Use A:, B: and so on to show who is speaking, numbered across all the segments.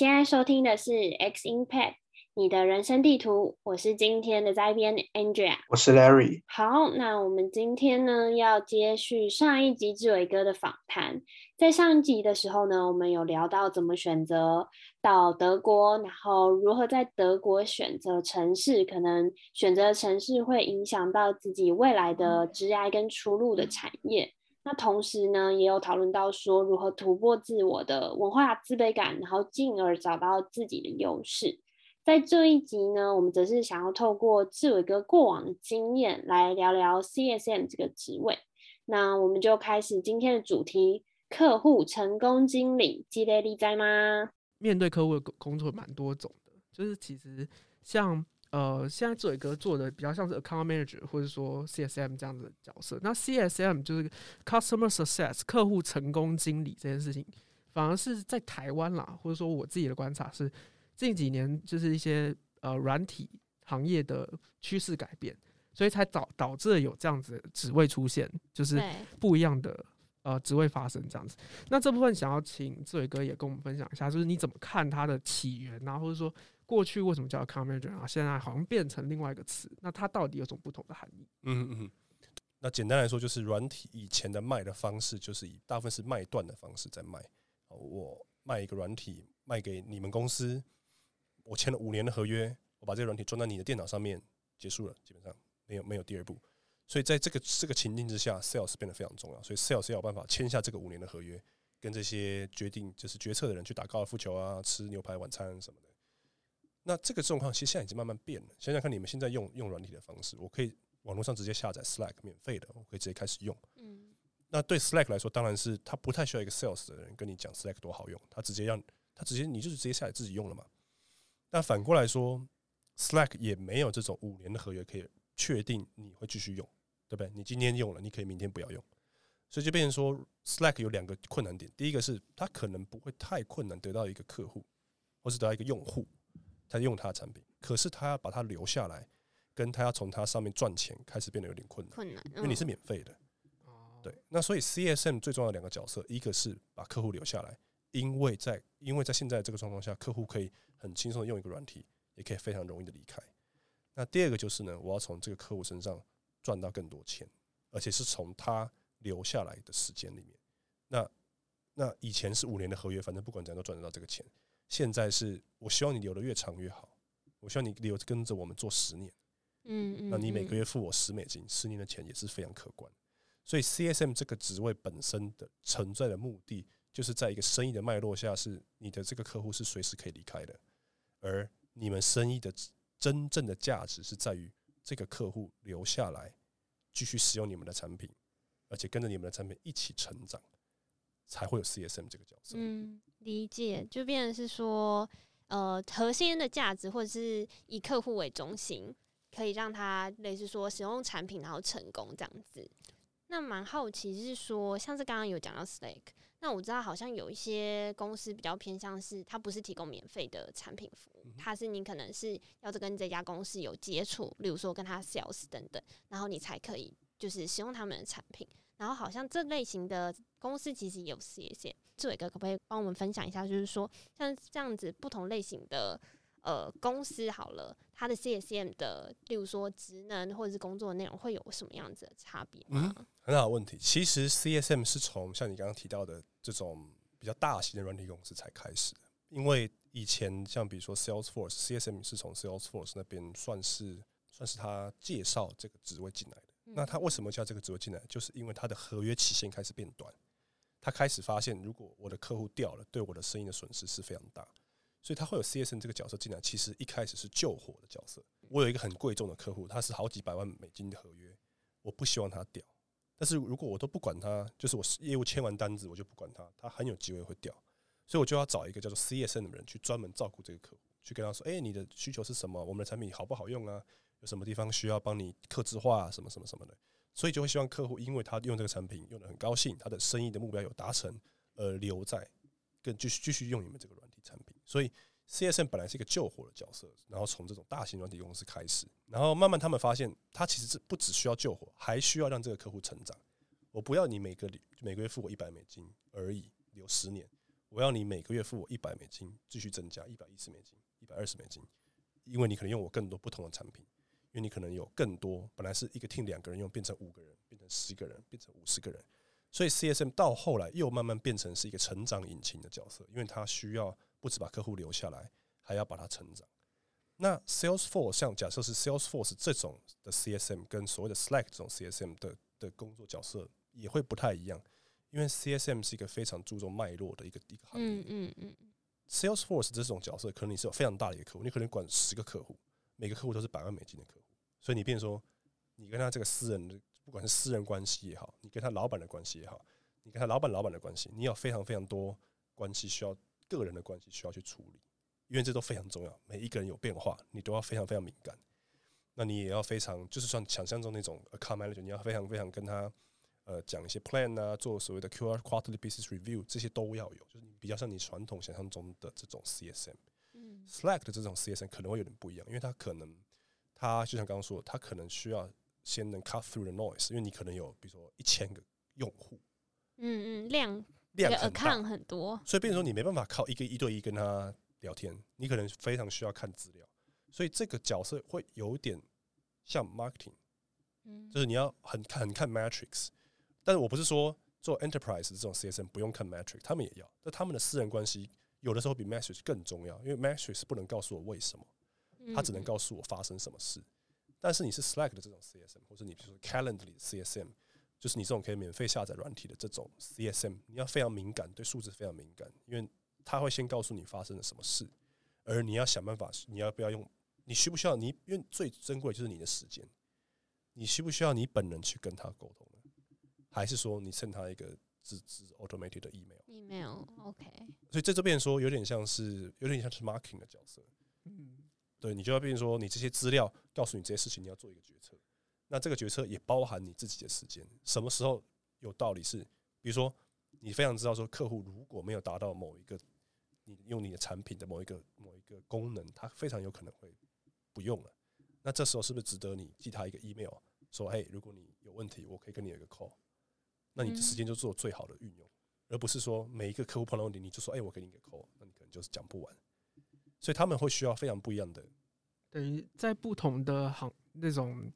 A: 你现在收听的是 X Impact，你的人生地图。我是今天的摘编 Andrea，
B: 我是 Larry。
A: 好，那我们今天呢要接续上一集志伟哥的访谈。在上一集的时候呢，我们有聊到怎么选择到德国，然后如何在德国选择城市，可能选择城市会影响到自己未来的职业跟出路的产业。那同时呢，也有讨论到说如何突破自我的文化自卑感，然后进而找到自己的优势。在这一集呢，我们则是想要透过志伟哥过往的经验来聊聊 CSM 这个职位。那我们就开始今天的主题：客户成功经理，积累力在吗？
C: 面对客户的工作蛮多种的，就是其实像。呃，现在志伟哥做的比较像是 account manager 或者说 CSM 这样子的角色。那 CSM 就是 customer success 客户成功经理这件事情，反而是在台湾啦，或者说我自己的观察是，近几年就是一些呃软体行业的趋势改变，所以才导导致有这样子职位出现，就是不一样的呃职位发生这样子。那这部分想要请志伟哥也跟我们分享一下，就是你怎么看它的起源啊，或者说。过去为什么叫 commander 啊？现在好像变成另外一个词，那它到底有什么不同的含义？
D: 嗯嗯，那简单来说，就是软体以前的卖的方式，就是以大部分是卖断的方式在卖。我卖一个软体卖给你们公司，我签了五年的合约，我把这个软体装在你的电脑上面，结束了，基本上没有没有第二步。所以在这个这个情境之下，sales 变得非常重要。所以 sales 要有办法签下这个五年的合约，跟这些决定就是决策的人去打高尔夫球啊，吃牛排晚餐什么的。那这个状况其实现在已经慢慢变了。想想看，你们现在用用软体的方式，我可以网络上直接下载 Slack 免费的，我可以直接开始用。嗯，那对 Slack 来说，当然是他不太需要一个 Sales 的人跟你讲 Slack 多好用，他直接让他直接你就是直接下载自己用了嘛。那反过来说，Slack 也没有这种五年的合约可以确定你会继续用，对不对？你今天用了，你可以明天不要用，所以就变成说 Slack 有两个困难点。第一个是它可能不会太困难得到一个客户，或是得到一个用户。他用他的产品，可是他要把它留下来，跟他要从它上面赚钱，开始变得有点困难。
A: 困难，
D: 因为你是免费的。对。那所以 CSM 最重要的两个角色，一个是把客户留下来，因为在因为在现在这个状况下，客户可以很轻松的用一个软体，也可以非常容易的离开。那第二个就是呢，我要从这个客户身上赚到更多钱，而且是从他留下来的时间里面。那那以前是五年的合约，反正不管怎样都赚得到这个钱。现在是我希望你留的越长越好，我希望你留跟着我们做十年，嗯嗯，那你每个月付我十美金，十年的钱也是非常可观。所以 CSM 这个职位本身的存在的目的，就是在一个生意的脉络下，是你的这个客户是随时可以离开的，而你们生意的真正的价值是在于这个客户留下来，继续使用你们的产品，而且跟着你们的产品一起成长。才会有 CSM 这个角色。
E: 嗯，理解，就变成是说，呃，核心的价值或者是以客户为中心，可以让他类似说使用产品然后成功这样子。那蛮好奇是说，像是刚刚有讲到 Slack，那我知道好像有一些公司比较偏向是，它不是提供免费的产品服务，它是你可能是要跟这家公司有接触，例如说跟他 sales 等等，然后你才可以就是使用他们的产品。然后好像这类型的公司其实也有 CSM，志伟哥可不可以帮我们分享一下？就是说像这样子不同类型的呃公司，好了，它的 CSM 的，例如说职能或者是工作内容会有什么样子的差别？
D: 嗯，很好问题。其实 CSM 是从像你刚刚提到的这种比较大型的软体公司才开始的，因为以前像比如说 Salesforce，CSM 是从 Salesforce 那边算是算是他介绍这个职位进来的。那他为什么叫这个职位进来？就是因为他的合约期限开始变短，他开始发现，如果我的客户掉了，对我的生意的损失是非常大，所以他会有 CSN 这个角色进来。其实一开始是救火的角色。我有一个很贵重的客户，他是好几百万美金的合约，我不希望他掉。但是如果我都不管他，就是我业务签完单子，我就不管他，他很有机会会掉。所以我就要找一个叫做 CSN 的人去专门照顾这个客户，去跟他说：“哎，你的需求是什么？我们的产品好不好用啊？”有什么地方需要帮你刻字化什么什么什么的，所以就会希望客户，因为他用这个产品用的很高兴，他的生意的目标有达成，而留在，更继续继续用你们这个软体产品。所以 CSM 本来是一个救火的角色，然后从这种大型软体公司开始，然后慢慢他们发现，他其实是不只需要救火，还需要让这个客户成长。我不要你每个每个月付我一百美金而已，留十年，我要你每个月付我一百美金，继续增加一百一十美金、一百二十美金，因为你可能用我更多不同的产品，因为你可能有更多本来是一个 team 两个人用，变成五个人，变成十个人，变成五十个人，所以 CSM 到后来又慢慢变成是一个成长引擎的角色，因为它需要不止把客户留下来，还要把它成长。那 Salesforce 像假设是 Salesforce 这种的 CSM 跟所谓的 Slack 这种 CSM 的的工作角色也会不太一样，因为 CSM 是一个非常注重脉络的一个一个行业。
E: 嗯嗯嗯
D: ，Salesforce 这种角色，可能你是有非常大的一个客户，你可能管十个客户，每个客户都是百万美金的客户，所以你变说，你跟他这个私人的，不管是私人关系也好，你跟他老板的关系也好，你跟他老板老板的关系，你有非常非常多关系需要个人的关系需要去处理，因为这都非常重要，每一个人有变化，你都要非常非常敏感。那你也要非常，就是像想象中那种 account manager，你要非常非常跟他呃讲一些 plan 啊，做所谓的 QR quarterly business review，这些都要有，就是比较像你传统想象中的这种 CSM。
E: 嗯
D: Slack 的这种 CSM 可能会有点不一样，因为他可能他就像刚刚说的，它可能需要先能 cut through the noise，因为你可能有比如说一千个用户，
E: 嗯嗯，量
D: 量很大。
E: account 很多，
D: 所以变成说你没办法靠一个一对一跟他聊天，你可能非常需要看资料，所以这个角色会有点像 marketing，
E: 嗯。
D: 就是你要很看很看 metrics，但是我不是说做 enterprise 这种 CSN 不用看 metric，他们也要，但他们的私人关系有的时候比 message 更重要，因为 message 是不能告诉我为什么。它只能
E: 嗯
D: 告诉我发生什么事。但是你是 Slack 的这种 CSM，或者你比如说 Calendly 的 CSM，就是你这种可以免费下载软体的这种 CSM，你要非常敏感，对数字非常敏感，因为它会先告诉你发生了什么事，而你要想办法，你要不要用，你需不需要你，因为最珍贵就是你的时间，你需不需要你本人去跟他沟通呢？还是说你 send 他一个自自 automated 的
E: email？email OK，
D: 所以这就变成说有点像是有点像是 marketing 的角色。
C: 嗯，
D: 对你就要变成说，你这些资料告诉你这些事情，你要做一个决策。那这个决策也包含你自己的时间，什么时候有道理是，比如说你非常知道说，客户如果没有达到某一个你用你的产品的某一个某一个功能，他非常有可能会不用了。那这时候是不是值得你寄他一个 email，说，嘿，如果你有问题，我可以跟你有一个 call，那你的时间就做最好的运用，而不是说每一个客户碰到问题，你就说，哎，我给你一个 call，那你可能就是讲不完。所以他们会需要非常不一样的
C: 等于在不同的行那种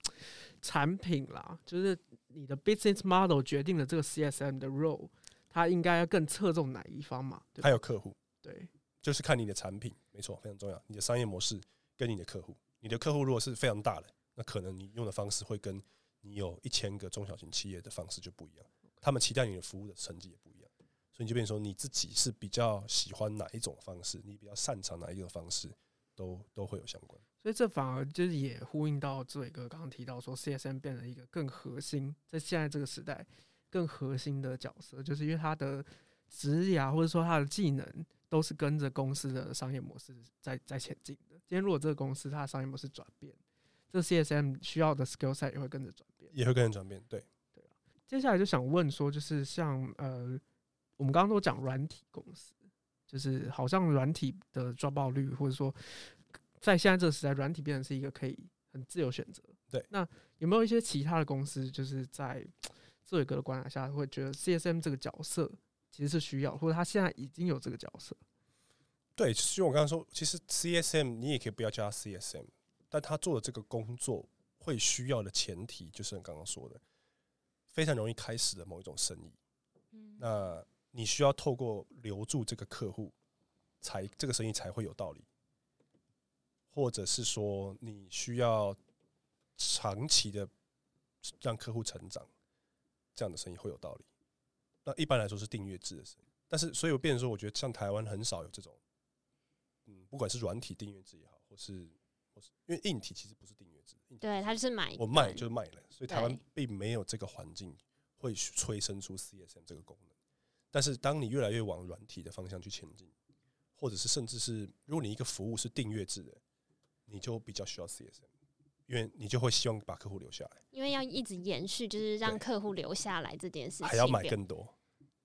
C: 产品啦，就是你的 business model 决定了这个 CSM 的 role，它应该要更侧重哪一方嘛？对
D: 还有客户，
C: 对，
D: 就是看你的产品，没错，非常重要。你的商业模式跟你的客户，你的客户如果是非常大的，那可能你用的方式会跟你有一千个中小型企业的方式就不一样，他们期待你的服务的成绩也不一样，所以你就变成说你自己是比较喜欢哪一种方式，你比较擅长哪一个方式，都都会有相关。
C: 所以这反而就是也呼应到志伟哥刚刚提到说，CSM 变成一个更核心，在现在这个时代更核心的角色，就是因为他的职涯或者说他的技能都是跟着公司的商业模式在在前进的。今天如果这个公司它的商业模式转变，这 CSM 需要的 skill set 也会跟着转变。
D: 也会跟着转变，对，
C: 接下来就想问说，就是像呃，我们刚刚都讲软体公司，就是好像软体的抓爆率，或者说在现在这个时代，软体变成是一个可以很自由选择。
D: 对
C: 那有没有一些其他的公司，就是在这伟哥的观察下，会觉得 CSM 这个角色其实是需要，或者他现在已经有这个角色？
D: 对，就我刚刚说，其实 CSM 你也可以不要叫他 CSM，但他做的这个工作会需要的前提，就是你刚刚说的，非常容易开始的某一种生意。
E: 嗯
D: 那你需要透过留住这个客户，才这个生意才会有道理，或者是说你需要长期的让客户成长，这样的生意会有道理。那一般来说是订阅制的生意，但是所以我变成说，我觉得像台湾很少有这种，嗯，不管是软体订阅制也好，或是或是因为硬体其实不是订阅
E: 对，他就是买
D: 我卖就是卖了，所以台湾并没有这个环境会催生出 CSM 这个功能。但是当你越来越往软体的方向去前进，或者是甚至是如果你一个服务是订阅制的，你就比较需要 CSM，因为你就会希望把客户留下来，
E: 因为要一直延续，就是让客户留下来这件事情，
D: 还要买更多。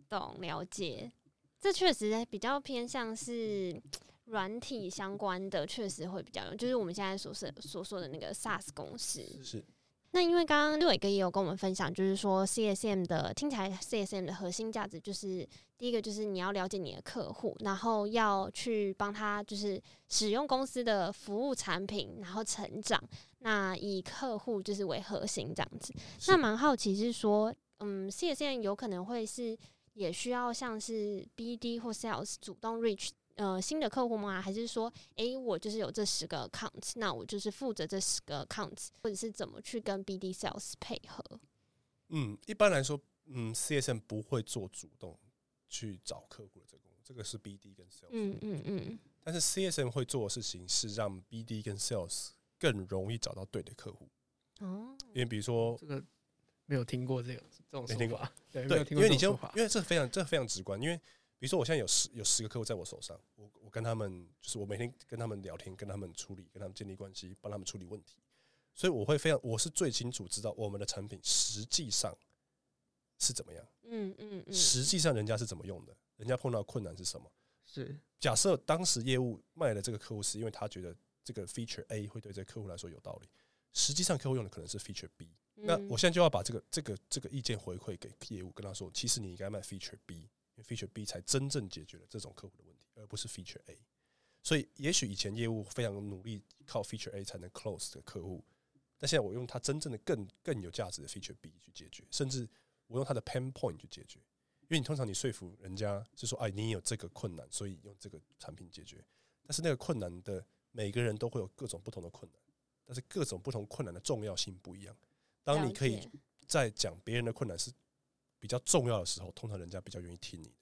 E: 懂了解。这确实比较偏向是软体相关的，确实会比较用，就是我们现在所说所说的那个 SaaS 公司。
D: 是
E: 那因为刚刚六伟哥也有跟我们分享，就是说 CSM 的听起来 CSM 的核心价值就是第一个就是你要了解你的客户，然后要去帮他就是使用公司的服务产品，然后成长。那以客户就是为核心这样子。那蛮好奇是说，嗯，CSM 有可能会是也需要像是 BD 或 Sales 主动 reach。呃，新的客户吗？还是说，诶，我就是有这十个 account，那我就是负责这十个 account，或者是怎么去跟 BD sales 配合？
D: 嗯，一般来说，嗯，CSM 不会做主动去找客户的这个工作，这个是 BD 跟 sales。
E: 嗯嗯嗯。
D: 但是 CSM 会做的事情是让 BD 跟 sales 更容易找到对的客户。哦。因为比如说，
C: 这个没有听过这个这种说法，对，
D: 因为你就因为这非常这非常直观，因为。比如说，我现在有十有十个客户在我手上，我我跟他们就是我每天跟他们聊天，跟他们处理，跟他们建立关系，帮他们处理问题，所以我会非常，我是最清楚知道我们的产品实际上是怎么样，嗯嗯嗯，实际上人家是怎么用的，人家碰到困难是什么？
C: 是
D: 假设当时业务卖的这个客户是因为他觉得这个 feature A 会对这个客户来说有道理，实际上客户用的可能是 feature B，那我现在就要把这个这个这个意见回馈给业务，跟他说，其实你应该卖 feature B。Feature B 才真正解决了这种客户的问题，而不是 Feature A。所以，也许以前业务非常努力靠 Feature A 才能 close 的客户，但现在我用它真正的更更有价值的 Feature B 去解决，甚至我用它的 Pain Point 去解决。因为你通常你说服人家是说，哎，你有这个困难，所以用这个产品解决。但是那个困难的每个人都会有各种不同的困难，但是各种不同困难的重要性不一样。当你可以在讲别人的困难是。比较重要的时候，通常人家比较愿意听你的。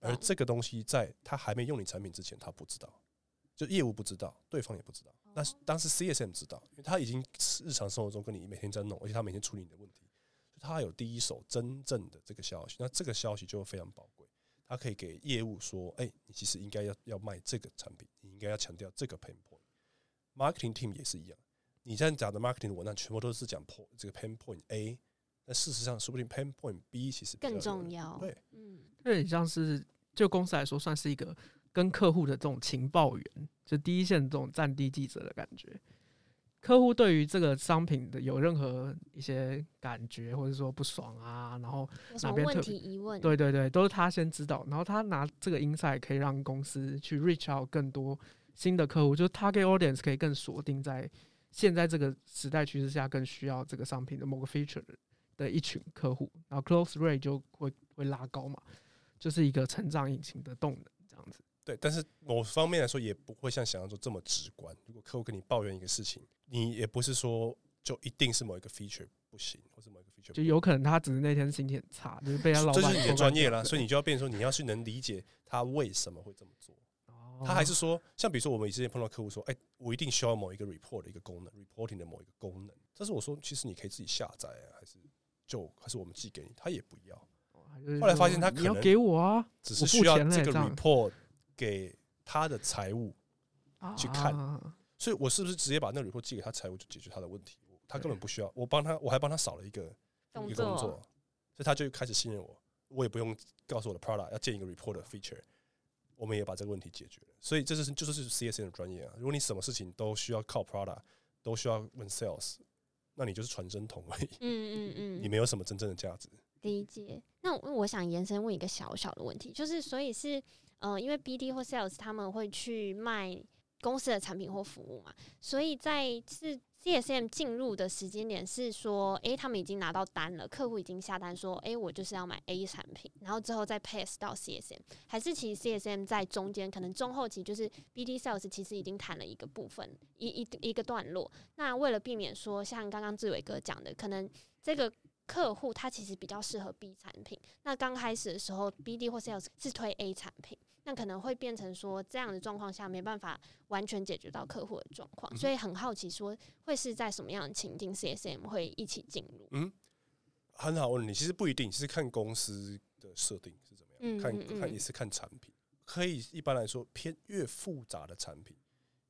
D: 而这个东西在他还没用你产品之前，他不知道，就业务不知道，对方也不知道。那是当时 CSM 知道，因为他已经日常生活中跟你每天在弄，而且他每天处理你的问题，他有第一手真正的这个消息。那这个消息就非常宝贵，他可以给业务说：“哎，你其实应该要要卖这个产品，你应该要强调这个 pain point。” Marketing team 也是一样，你现在讲的 marketing 文案全部都是讲 point 这个 pain point A。那事实上，说不定 pain point B 其实
E: 更重要。
D: 对，
E: 嗯，
C: 有点像是就公司来说，算是一个跟客户的这种情报员，就第一线这种战地记者的感觉。客户对于这个商品的有任何一些感觉，或者说不爽啊，然后哪边
E: 问题疑问，
C: 对对对，都是他先知道，然后他拿这个 insight 可以让公司去 reach out 更多新的客户，就是 target audience 可以更锁定在现在这个时代趋势下更需要这个商品的某个 feature 的。的一群客户，然后 close rate 就会会拉高嘛，就是一个成长引擎的动能这样子。
D: 对，但是某方面来说也不会像想象中这么直观。如果客户跟你抱怨一个事情，你也不是说就一定是某一个 feature 不行，或者某一个 feature
C: 就有可能他只是那天心情很差，就是被他老板。
D: 这是你的专业啦，所以你就要变成说你要去能理解他为什么会这么做。他还是说，像比如说我们之前碰到客户说，哎，我一定需要某一个 report 的一个功能，reporting 的某一个功能。但是我说，其实你可以自己下载啊，还是？就还是我们寄给你，他也不要。后来发现他可能
C: 给我啊，
D: 只是需要这个 report 给他的财务去看。所以我是不是直接把那个 report 寄给他财务，就解决他的问题？他根本不需要我帮他，我还帮他少了一个一个工作，所以他就开始信任我。我也不用告诉我的 product 要建一个 report 的 feature，我们也把这个问题解决了。所以这就是就是 CSN 的专业啊。如果你什么事情都需要靠 product，都需要问 sales。那你就是传声筒而已，嗯嗯嗯，你没有什么真正的价值。
E: 理解。那我想延伸问一个小小的问题，就是所以是，呃，因为 BD 或 Sales 他们会去卖公司的产品或服务嘛，所以在是。CSM 进入的时间点是说，诶，他们已经拿到单了，客户已经下单说，诶，我就是要买 A 产品，然后之后再 pass 到 CSM，还是其实 CSM 在中间，可能中后期就是 BD Sales 其实已经谈了一个部分，一一一个段落。那为了避免说，像刚刚志伟哥讲的，可能这个客户他其实比较适合 B 产品，那刚开始的时候 BD 或 Sales 是推 A 产品。那可能会变成说这样的状况下没办法完全解决到客户的状况，所以很好奇说会是在什么样的情境，CSM 会一起进入？嗯，
D: 很好问你，其实不一定，是看公司的设定是怎么样，看看也是看产品。可以一般来说偏越复杂的产品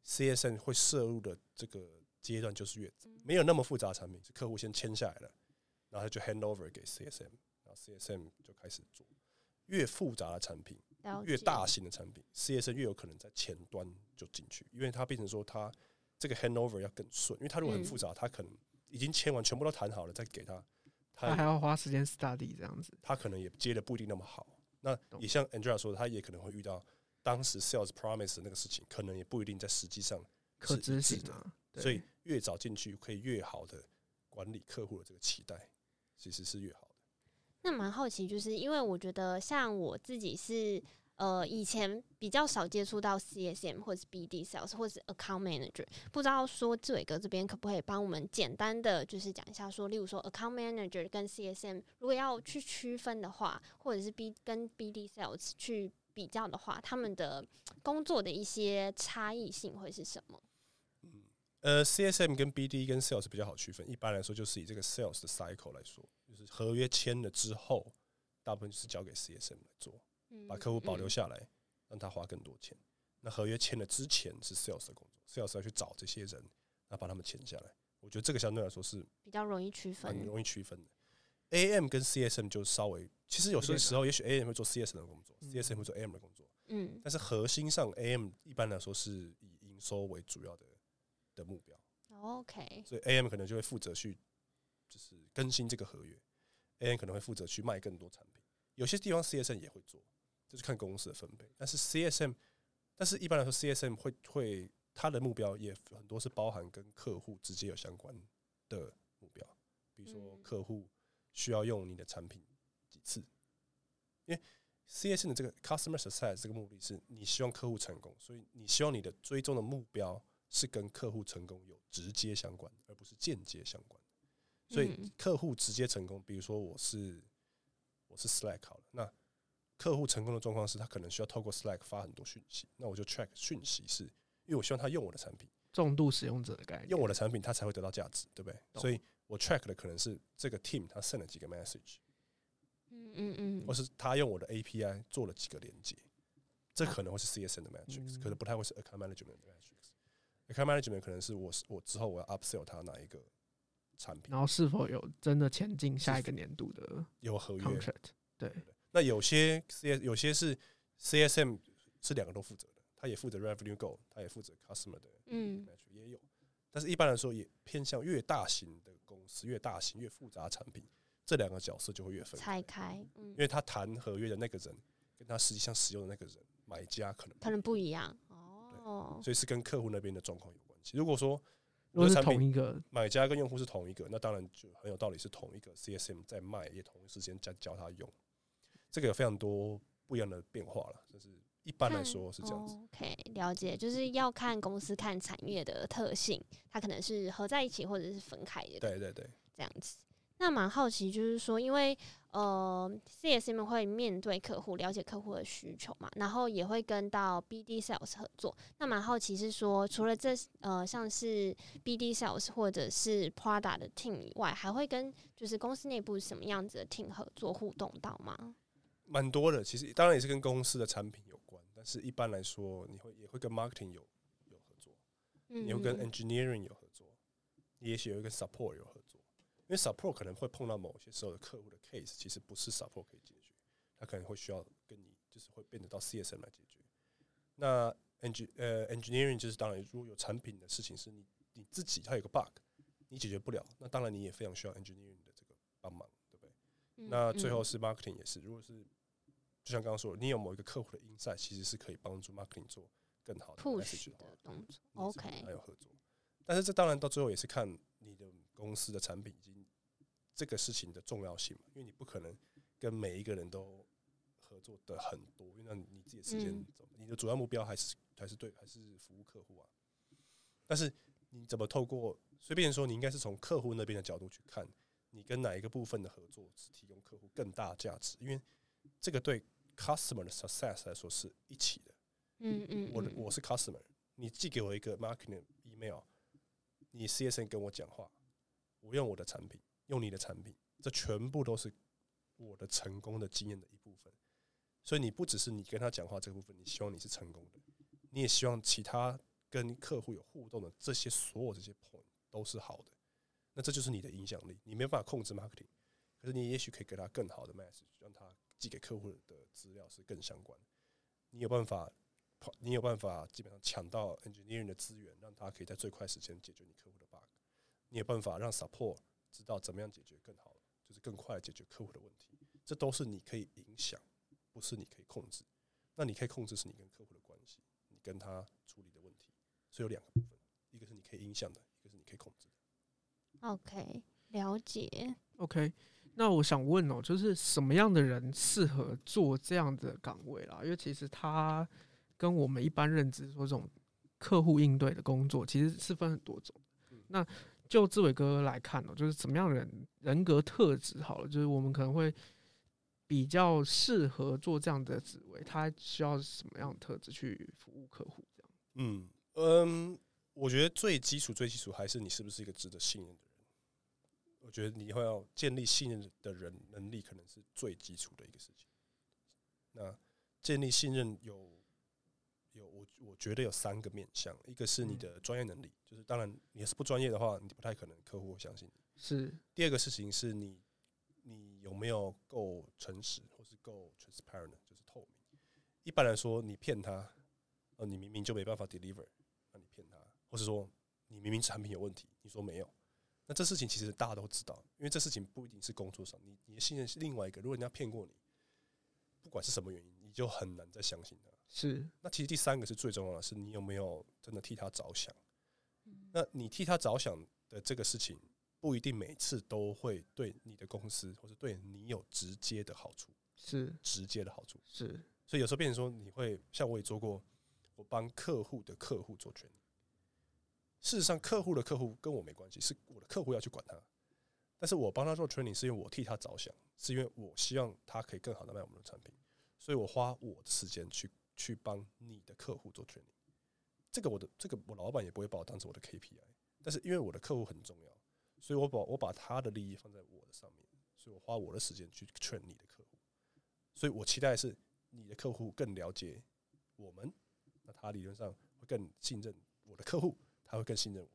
D: ，CSM 会摄入的这个阶段就是越。没有那么复杂的产品，是客户先签下来了，然后就 hand over 给 CSM，然后 CSM 就开始做。越复杂的产品。越大型的产品，CS 越有可能在前端就进去，因为它变成说它这个 handover 要更顺，因为它如果很复杂，它可能已经签完，全部都谈好了，再给他，
C: 他还要花时间 study 这样子。
D: 他可能也接的不一定那么好。那也像 Angela 说的，他也可能会遇到当时 sales promise 的那个事情，可能也不一定在实际上
C: 可执行啊，对
D: 所以越早进去，可以越好的管理客户的这个期待，其实是越好的。
E: 那蛮好奇，就是因为我觉得像我自己是呃以前比较少接触到 CSM 或者是 BD sales 或者是 account manager，不知道说志伟哥这边可不可以帮我们简单的就是讲一下说，例如说 account manager 跟 CSM 如果要去区分的话，或者是 B 跟 BD sales 去比较的话，他们的工作的一些差异性会是什么？
D: 呃，CSM 跟 BD 跟 Sales 比较好区分。一般来说，就是以这个 Sales 的 cycle 来说，就是合约签了之后，大部分就是交给 CSM 来做，把客户保留
E: 嗯
D: 下来，让他花更多钱。那合约签了之前是 Sales 的工作，Sales 要去找这些人，那把他们签下来。我觉得这个相对来说是
E: 比较容易区分
D: 很。容易区分的。AM 跟 CSM 就稍微，其实有些时候也许 AM 会做 CSM 的工作，CSM 会做 AM 的工作，
E: 嗯
D: 但是核心上 AM 一般来说是以营收为主要的的目标。
E: ，OK，
D: 所以 AM 可能就会负责去就是更新这个合约，AM 可能会负责去卖更多产品。有些地方 CSM 也会做，就是看公司的分配。但是 CSM，但是一般来说 CSM 会会它的目标也很多是包含跟客户直接有相关的目标，比如说
E: 嗯
D: 客户需要用你的产品几次，因为 CSM 的这个 customer success 这个目的是你希望客户成功，所以你希望你的追踪的目标是跟客户成功有直接相关，而不是间接相关。所以
E: 嗯。
D: 客户直接成功，比如说我是我是 Slack 好了，那客户成功的状况是他可能需要透过 Slack 发很多讯息，那我就 track 讯息是，因为我希望他用我的产品，
C: 重度使用者的概念，
D: 用我的产品他才会得到价值，对不对？所以我 track 的可能是这个 team 他 send 了几个 message，
E: 嗯嗯嗯。
D: 或，是他用我的 API 做了几个连接，这可能会是 CSN 的 metrics，、
C: 嗯。
D: 可能不太会是 account management 的 metrics。account management 可能是我我之后我要 upsell 他哪一个产品，
C: 然后是否有真的前进下一个年度的
D: 有合约。
C: contract？对，
D: 那有些 C 有些是 CSM 是两个都负责的，他也负责 revenue goal，他也负责 customer 的
E: 嗯
D: 也有。但是一般来说，也偏向越大型的公司、越大型、越复杂的产品，这两个角色就会越分开
E: 拆，开，嗯
D: 因，为他谈合约的那个人跟他实际上使用的那个人，买家可能
E: 可能不一样哦。
D: 所以是跟客户那边的状况有关系。如果说
C: 如果是同一个，
D: 买家跟用户是同一个，那当然就很有道理是同一个 CSM 在卖，也同一时间在教他用。这个有非常多不一样的变化了，就是一般来说是这样子。
E: OK，了解，就是要看公司看产业的特性，它可能是合在一起或者是分开的
D: 对对对，
E: 这样子。那蛮好奇，就是说，因为呃，CSM 会面对客户，了解客户的需求嘛，然后也会跟到 BD sales 合作。那蛮好奇是说，除了这呃像是 BD sales 或者是 Prada 的 team 以外，还会跟就是公司内部什么样子的 team 合作互动到吗？
D: 蛮多的。其实当然也是跟公司的产品有关，但是一般来说，你会也会跟 marketing 有有合作，
E: 嗯，
D: 你会跟 engineering 有合作，也许有一个 support 有合作。因为 support 可能会碰到某些时候的客户的 case，其实不是 support 可以解决，他可能会需要跟你就是会变得到 CSM 来解决。那 eng 呃 engineering 就是当然，如果有产品的事情是你你自己它有个 bug，你解决不了，那当然你也非常需要 engineering 的这个帮忙，对不对？
E: 嗯
D: 那最后
E: 嗯
D: 是 marketing 也是，如果是就像刚刚说的，你有某一个客户的 insight，其实是可以帮助 marketing 做更好的
E: push
D: 的
E: 动作，OK，
D: 还有合作。但是这当然到最后也是看你的公司的产品以及这个事情的重要性嘛，因为你不可能跟每一个人都合作的很多，因为那你自己的时间你的主要目标还是还是对还是服务客户啊。但是你怎么透过随便说，你应该是从客户那边的角度去看，你跟哪一个部分的合作是提供客户更大价值，因为这个对 customer 的 success 来说是一起的。
E: 嗯嗯，嗯
D: 我的我是 customer，你寄给我一个 marketing email，你 CSN 跟我讲话，我用我的产品，用你的产品，这全部都是我的成功的经验的一部分。所以你不只是你跟他讲话这部分，你希望你是成功的，你也希望其他跟客户有互动的这些所有这些 point 都是好的。那这就是你的影响力，你没办法控制 marketing，可是你也许可以给他更好的 message，让他寄给客户的资料是更相关。你有办法你有办法基本上抢到 engineering 的资源，让他可以在最快时间解决你客户的 bug。你有办法让 support 知道怎么样解决更好，就是更快解决客户的问题，这都是你可以影响，不是你可以控制。那你可以控制是你跟客户的关系，你跟他处理的问题，所以有两个部分，一个是你可以影响的，一个是你可以控制的。
E: OK，了解。
C: OK，那我想问哦，就是什么样的人适合做这样的岗位啦？因为其实他跟我们一般认知说这种客户应对的工作，其实是分很多种。那就志伟哥来看哦，就是怎么样的人人格特质好了，就是我们可能会比较适合做这样的职位，他需要什么样的特质去服务客户？这样
D: 嗯嗯，我觉得最基础最基础还是你是不是一个值得信任的人。我觉得你会要建立信任的人能力，可能是最基础的一个事情。那建立信任有有我我觉得有三个面向，一个是你的专业能力，就是当然你是不专业的话，你不太可能客户会相信你。
C: 是
D: 第二个事情是你你有没有够诚实，或是够 transparent，就是透明。一般来说，你骗他，呃，你明明就没办法 deliver，那你骗他，或是说你明明产品有问题，你说没有，那这事情其实大家都知道，因为这事情不一定是工作上，你你的信任是另外一个，如果人家骗过你，不管是什么原因，你就很难再相信他。
C: 是
D: 那其实第三个是最重要的，是你有没有真的替他着想。那你替他着想的这个事情，不一定每次都会对你的公司或者对你有直接的好处，
C: 是
D: 直接的好处。
C: 是
D: 所以有时候变成说，你会像我也做过，我帮客户的客户做权利。事实上，客户的客户跟我没关系，是我的客户要去管他。但是我帮他做 training，是因为我替他着想，是因为我希望他可以更好的卖我们的产品，所以我花我的时间去去帮你的客户做劝你。这个我的这个我老板也不会把我当成我的 KPI，但是因为我的客户很重要，所以我把我把他的利益放在我的上面，所以我花我的时间去劝你的客户。所以我期待是你的客户更了解我们，那他理论上会更信任我的客户，他会更信任我。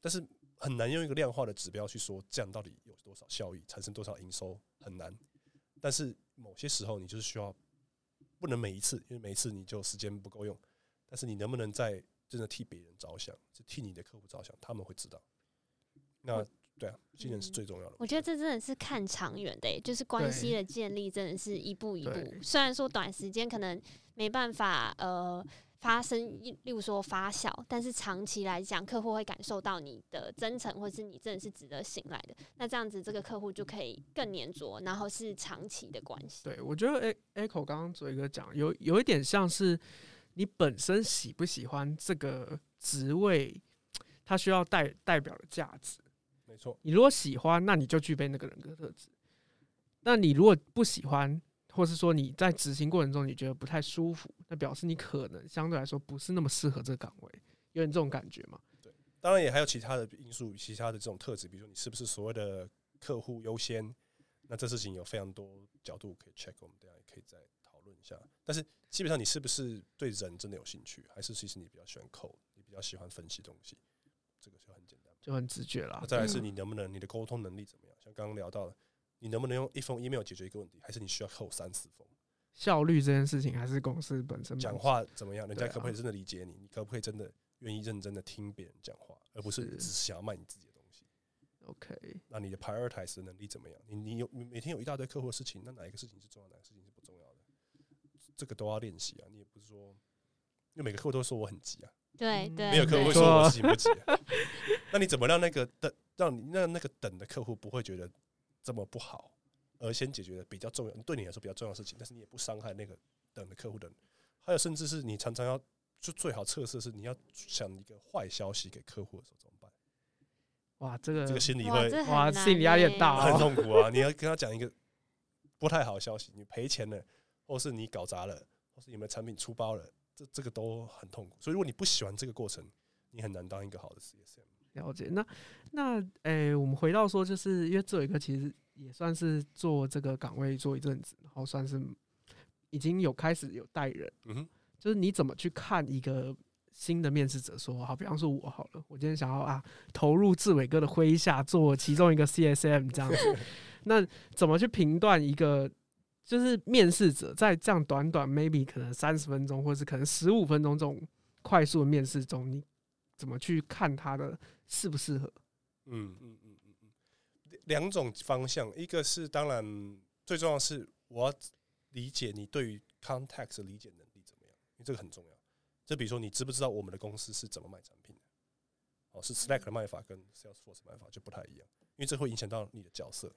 D: 但是很难用一个量化的指标去说这样到底有多少效益，产生多少营收，很难。但是某些时候你就是需要，不能每一次，因为每一次你就时间不够用。但是你能不能在真的替别人着想，是替你的客户着想，他们会知道。那对啊，信任是最重要的。
E: 我觉得这真的是看长远的欸、就是关系的建立真的是一步一步。虽然说短时间可能没办法呃发生，例如说发酵，但是长期来讲，客户会感受到你的真诚，或是你真的是值得信赖的。那这样子，这个客户就可以更粘着，然后是长期的关系。
C: 对，我觉得 A Echo 刚刚嘴哥讲有有一点像是你本身喜不喜欢这个职位，它需要代代表的价值。
D: 没错，
C: 你如果喜欢，那你就具备那个人格特质；那你如果不喜欢，或是说你在执行过程中你觉得不太舒服，那表示你可能相对来说不是那么适合这个岗位，有点这种感觉嘛？
D: 当然也还有其他的因素，其他的这种特质，比如说你是不是所谓的客户优先，那这事情有非常多角度可以 check，我们等下也可以再讨论一下。但是基本上你是不是对人真的有兴趣，还是其实你比较喜欢 code，你比较喜欢分析东西，这个就很简单。
C: 就很直觉啦
D: 那。再来是你能不能你的沟通能力怎么样？像刚刚聊到的，你能不能用一封 email 解决一个问题，还是你需要扣三四封？
C: 效率这件事情还是公司本身
D: 讲话怎么样？人家可不可以真的理解你？你可不可以真的愿意认真的听别人讲话，而不是
C: 是
D: 只是想要卖你自己的东西
C: ？OK。
D: 那你的 prioritize 的能力怎么样？你你有你每天有一大堆客户的事情，那哪一个事情是重要，哪个事情是不重要的？这个都要练习啊！你也不是说，因为每个客户都说我很急啊，
C: 嗯
E: 对对，
D: 没有客户会说我事情不急、啊。那你怎么让那个等让你让那个等的客户不会觉得这么不好，而先解决的比较重要，对你来说比较重要的事情，但是你也不伤害那个等的客户的人。还有甚至是你常常要就最好测试是你要想一个坏消息给客户的时候怎么办？
C: 哇，这个
D: 这个心
E: 理，
D: 会
C: 哇心理压力很
E: 欸
C: 大
D: 很
C: 哦
D: 痛苦啊！你要跟他讲一个不太好的消息，你赔钱了，或是你搞砸了，或是你们的产品出包了，这这个都很痛苦。所以如果你不喜欢这个过程，你很难当一个好的 CSM。
C: 了解。那那诶、我们回到说，就是因为这有一个其实也算是做这个岗位做一阵子，然后算是已经有开始有带人，
D: 嗯哼，
C: 就是你怎么去看一个新的面试者说，好，比方说我好了，我今天想要啊投入志伟哥的麾下做其中一个 CSM 这样子，那怎么去评断一个？就是面试者在这样短短 maybe 可能三十分钟，或是可能十五分钟这种快速的面试中，你怎么去看它的适不适合？
D: 嗯嗯嗯嗯嗯，两种方向，一个是当然最重要的是我要理解你对于 context 的理解能力怎么样，因为这个很重要。就比如说你知不知道我们的公司是怎么卖产品的？哦，是 Slack 的卖法跟 Salesforce 的卖法就不太一样，因为这会影响到你的角色。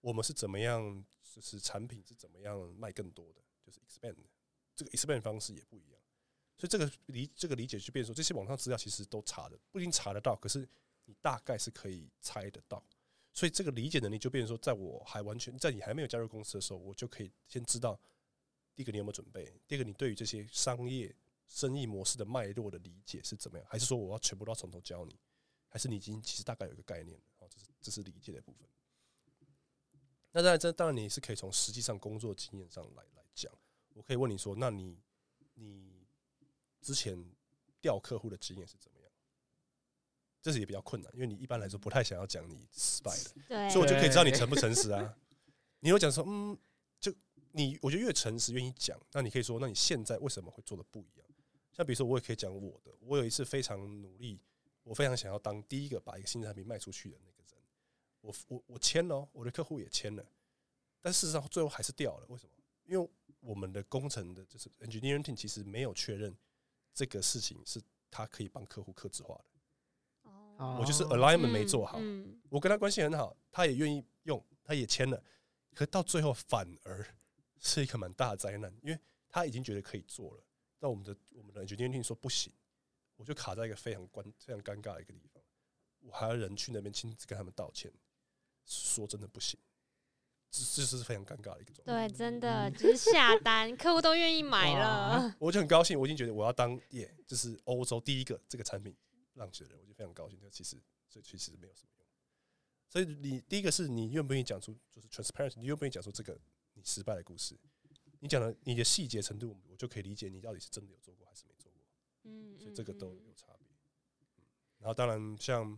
D: 我们是怎么样，就是产品是怎么样卖更多的，就是 expand 的这个 expand 方式也不一样。所以这个理这个理解就变成说，这些网上资料其实都查的，不一定查得到，可是你大概是可以猜得到。所以这个理解能力就变成说，在我还完全在你还没有加入公司的时候，我就可以先知道第一个你有没有准备，第二个你对于这些商业生意模式的脉络的理解是怎么样，还是说我要全部都要从头教你，还是你已经其实大概有一个概念？哦，这是这是理解的部分。那当然，这当然你是可以从实际上工作经验上来来讲。我可以问你说，那你你之前调客户的经验是怎么样？这是也比较困难，因为你一般来说不太想要讲你失败的，
E: 对，
D: 所以我就可以知道你诚不诚实啊。你有讲说，嗯，就你，我觉得越诚实，愿意讲，那你可以说，那你现在为什么会做的不一样？像比如说，我也可以讲我的，我有一次非常努力，我非常想要当第一个把一个新产品卖出去的那个人，我我我签了，我的客户也签了，但事实上最后还是掉了，为什么？因为我们的工程的就是 engineering team 其实没有确认这个事情是他可以帮客户克制化的。
E: 哦。
D: 我就是
C: 哦
D: alignment 没做好，
E: 嗯，
D: 我跟他关系很好，他也愿意用，他也签了，可到最后反而是一个蛮大的灾难，因为他已经觉得可以做了，但我们的我们的 engineering 说不行，我就卡在一个非常关非常尴尬的一个地方，我还要人去那边亲自跟他们道歉，说真的不行，这这是非常尴尬的一个状态。
E: 对，真的就是下单，客户都愿意买了。
D: 我就很高兴，我已经觉得我要当耶，就是欧洲第一个这个产品浪起的人，我就非常高兴。这其实这其实没有什么用。所以你第一个是你愿不愿意讲出就是 transparency，你愿不愿意讲出这个你失败的故事？你讲的你的细节程度，我就可以理解你到底是真的有做过还是没做过。
E: 嗯，
D: 所以这个都
E: 嗯
D: 有差别。嗯，然后当然像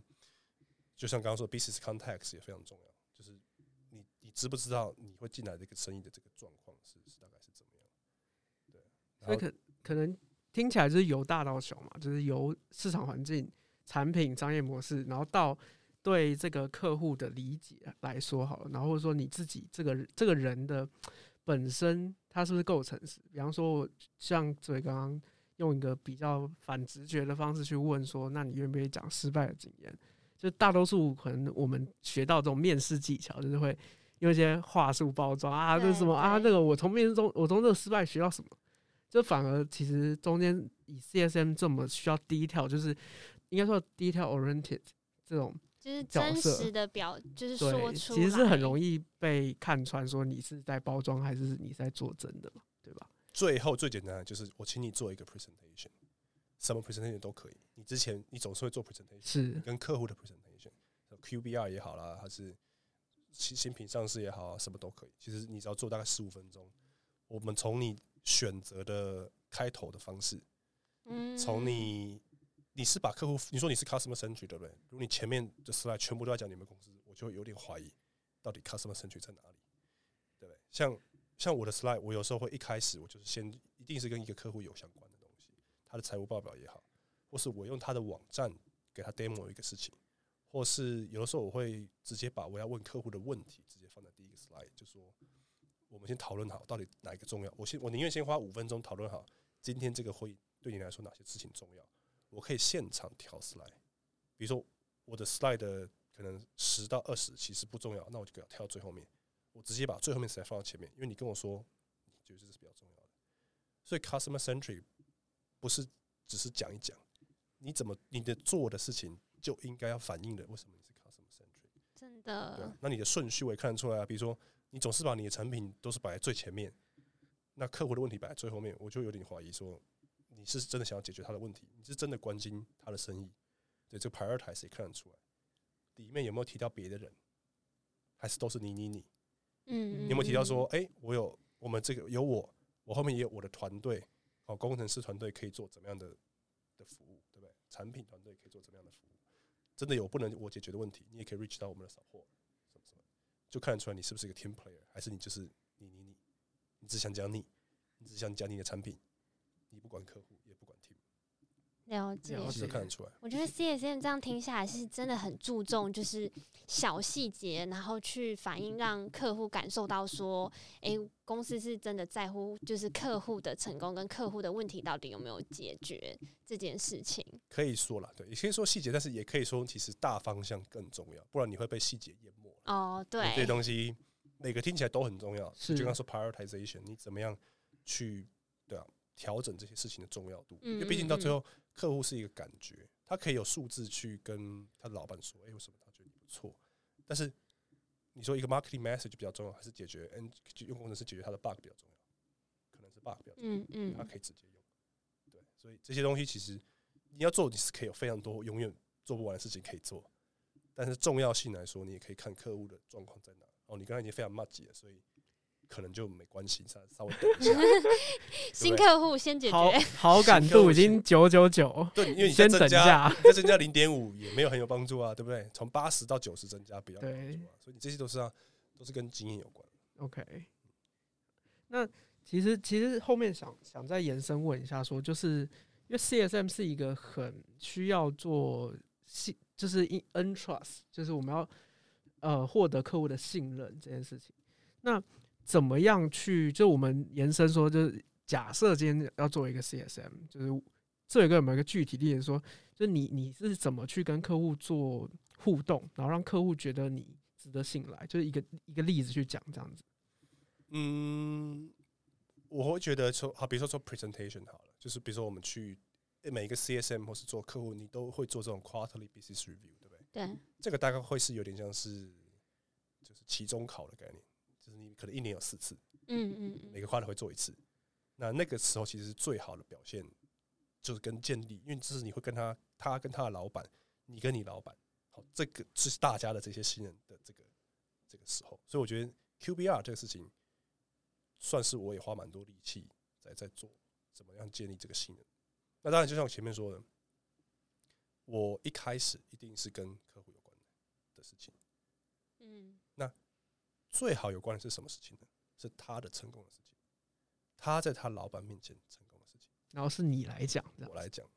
D: 就像刚刚说的，business context 也非常重要，知不知道你会进来这个生意的这个状况是是大概是怎么样？对，
C: 所以可可能听起来就是由大到小嘛，就是由市场环境、产品、商业模式，然后到对这个客户的理解来说好了，然后或者说你自己这个这个人的本身他是不是够诚实？比方说，我像嘴刚刚用一个比较反直觉的方式去问说，那你愿不愿意讲失败的经验？就大多数可能我们学到这种面试技巧，就是会用一些话术包装啊，这是什么啊？那个我从面试中，我从这个失败学到什么？就反而其实中间以 CSM 这么需要低调，就是应该说 detail oriented 这种
E: 就是真实的表，就是说，出
C: 其实是很容
E: 易。
C: 易被看穿，说你是在包装还是你是在做真的嘛，对吧？
D: 最后最简单的就是我请你做一个 presentation，什么 presentation 都可以。你之前你总是会做 presentation，
C: 是
D: 跟客户的 presentation，QBR 也好啦，还是新新品上市也好啊，什么都可以。其实你只要做大概十五分钟，我们从你选择的开头的方式，
E: 嗯
D: 从你你是把客户，你说你是 customer centric 对不对？如果你前面的 slide 全部都在讲你们公司，我就有点怀疑，到底 customer centric 在哪里，对不对？像像我的 slide，我有时候会一开始我就是先一定是跟一个客户有相关的东西，他的财务报表也好，或是我用他的网站给他 demo 一个事情，或是有的时候我会直接把我要问客户的问题直接放在第一个 slide，就说我们先讨论好到底哪一个重要，我先我宁愿先花五分钟讨论好今天这个会议对你来说哪些事情重要，我可以现场调 slide，比如说我的 slide 的可能十到二十其实不重要，那我就给它跳到最后面，我直接把最后面 slide 放到前面，因为你跟我说你觉得这是比较重要的，所以 customer centric 不是只是讲一讲，你怎么你的做的事情就应该要反映的为什么你是 customer centric。
E: 真
D: 对啊
E: 的，，
D: 那你的顺序我也看得出来啊。比如说，你总是把你的产品都是摆在最前面，那客户的问题摆在最后面，我就有点怀疑说，你是真的想要解决他的问题，你是真的关心他的生意，对这个 prioritize 也看得出来。里面有没有提到别的人，还是都是你你你？
E: 嗯，
D: 你有没有提到说，
E: 嗯？
D: 哎、我有我们这个有我，我后面也有我的团队，哦，工程师团队可以做怎么样的的服务，对不对？产品团队可以做怎么样的服务？真的有不能我解决的问题，你也可以 reach 到我们的售后什么什么，就看得出来你是不是一个 team player，还是你就是你你你，你只想讲你，你只想讲你的产品，你不管客户，
E: 了解。
C: 了解
D: 其实看得出来。
E: 我觉得 CSM 这样听下来是真的很注重，就是小细节，然后去反映，让客户感受到说，诶，公司是真的在乎，就是客户的成功跟客户的问题到底有没有解决这件事情。
D: 可以说啦，对，也可以说细节，但是也可以说其实大方向更重要，不然你会被细节淹没。
E: 哦，对
D: 这些，东西每个听起来都很重要，
C: 是
D: 就刚刚说 prioritization，你怎么样去对啊调整这些事情的重要度？
E: 嗯
D: 因为毕竟到
E: 嗯
D: 最后，客户是一个感觉，他可以有数字去跟他的老板说，哎、为什么他觉得你不错？但是你说一个 marketing message 比较重要，还是解决 N 用工程师解决他的 bug 比较重要？可能是 bug 比较重要。
E: 嗯嗯，
D: 它可以直接用。对，所以这些东西其实你要做，你是可以有非常多永远做不完的事情可以做，但是重要性来说，你也可以看客户的状况在哪。哦，你刚才已经非常 m u 了，所以可能就没关系，稍稍微等一下。
E: 新客户先解
C: 好
E: 决。
C: 好感度已经九九九，
D: 对，因为你再
C: 先等
D: 增加，
C: 价。
D: 你再增加零点五也没有很有帮助啊，对不对？从八十到九十增加比较有帮助啊，所以你这些都是啊，都是跟经验有关。
C: OK，那其实其实后面想想再延伸问一下说就是因为 CSM 是一个很需要做信，就是 in n trust，就是我们要呃获得客户的信任这件事情。那怎么样去？就我们延伸说，就是假设今天要做一个 CSM，就是这有一个有没有一个具体例子说，就是你你是怎么去跟客户做互动，然后让客户觉得你值得信赖，就是一个一个例子去讲这样子。
D: 嗯，我会觉得说，好，比如说做 presentation 好了，就是比如说我们去每一个 CSM 或是做客户，你都会做这种 quarterly business review，对不对？
E: 对，
D: 这个大概会是有点像是就是期中考的概念，可能一年有四次，
E: 嗯嗯嗯，
D: 每个 quarter 会做一次。那那个时候其实是最好的表现，就是跟建立，因为这是你会跟他，他跟他的老板，你跟你老板，好，这个是大家的这些信任的这个这个时候，所以我觉得 QBR 这个事情，算是我也花蛮多力气在在做，怎么样建立这个信任。那当然，就像我前面说的，我一开始一定是跟客户有关的事情，
E: 嗯
D: 最好有关的是什么事情呢？是他的成功的事情，他在他老板面前成功的事情。
C: 然后是你来讲，的
D: 我来讲，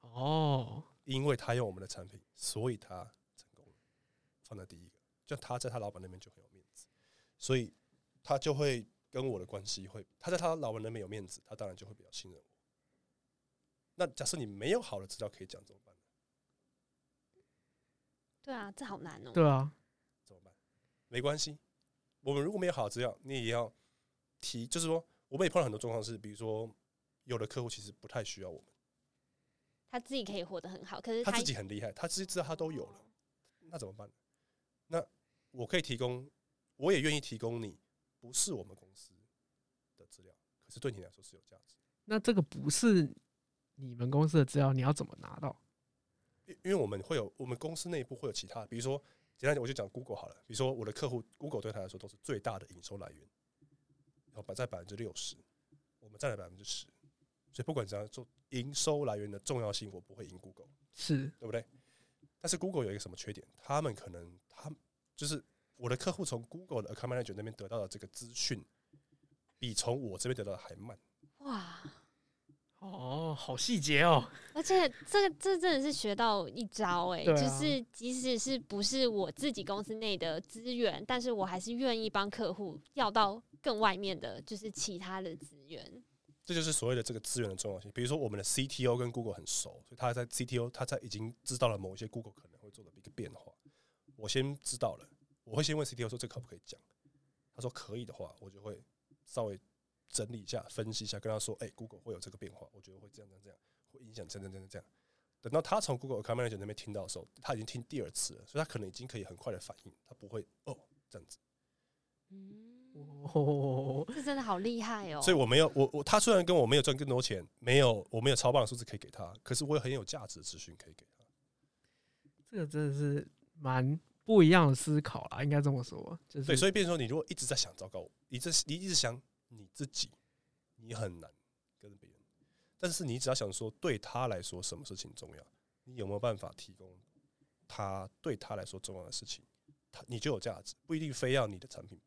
C: 哦，
D: 因为他用我们的产品，所以他成功了，放在第一个。就他在他老板那边就很有面子，所以他就会跟我的关系会，他在他老板那边有面子，他当然就会比较信任我。那假设你没有好的资料可以讲怎么办呢？
E: 对啊，这好难哦。
C: 对啊，
D: 怎么办？没关系，我们如果没有好的资料，你也要提，就是说，我们也碰到很多状况是，比如说有的客户其实不太需要我们，
E: 他自己可以活得很好，可是
D: 他自己很厉害，他自己知道他都有了，那怎么办？那我可以提供，我也愿意提供你不是我们公司的资料，可是对你来说是有价值，
C: 那这个不是你们公司的资料，你要怎么拿到？
D: 因因为我们会有我们公司内部会有其他，比如说简单点我就讲 Google 好了，比如说我的客户 Google 对他来说都是最大的营收来源，然后百在百分之六十，我们占了百分之十，所以不管怎样做营收来源的重要性，我不会赢 Google。
C: 是
D: 对不对？但是 Google 有一个什么缺点？他们可能他们就是我的客户从 Google 的 Account Manager 那边得到的这个资讯，比从我这边得到的还慢。
E: 哇，
C: 哦，好细节哦，
E: 而且这个这真的是学到一招哎、就是即使是不是我自己公司内的资源，但是我还是愿意帮客户要到更外面的，就是其他的资源。
D: 这就是所谓的这个资源的重要性。比如说，我们的 CTO 跟 Google 很熟，所以他在 CTO 他在已经知道了某一些 Google 可能会做的一个变化。我先知道了，我会先问 CTO 说这可不可以讲？他说可以的话，我就会稍微整理一下、分析一下，跟他说：“哎、g o o g l e 会有这个变化，我觉得会这样、这样、这样，会影响这样、这样、这样。”等到他从 Google Account Manager 那边听到的时候，他已经听第二次了，所以他可能已经可以很快的反应，他不会哦这样子。
E: 嗯，
C: 哦，
E: 这真的好厉害哦。
D: 所以我没有我我他虽然跟我没有赚更多钱，没有我没有超棒的数字可以给他，可是我有很有价值的资讯可以给他。
C: 这个真的是蛮不一样的思考啦，应该这么说，就是
D: 对，所以变成说，你如果一直在想糟糕，你这你一直想你自己，你很难跟别人。但是你只要想说，对他来说什么事情重要，你有没有办法提供他对他来说重要的事情，他你就有价值，不一定非要你的产品。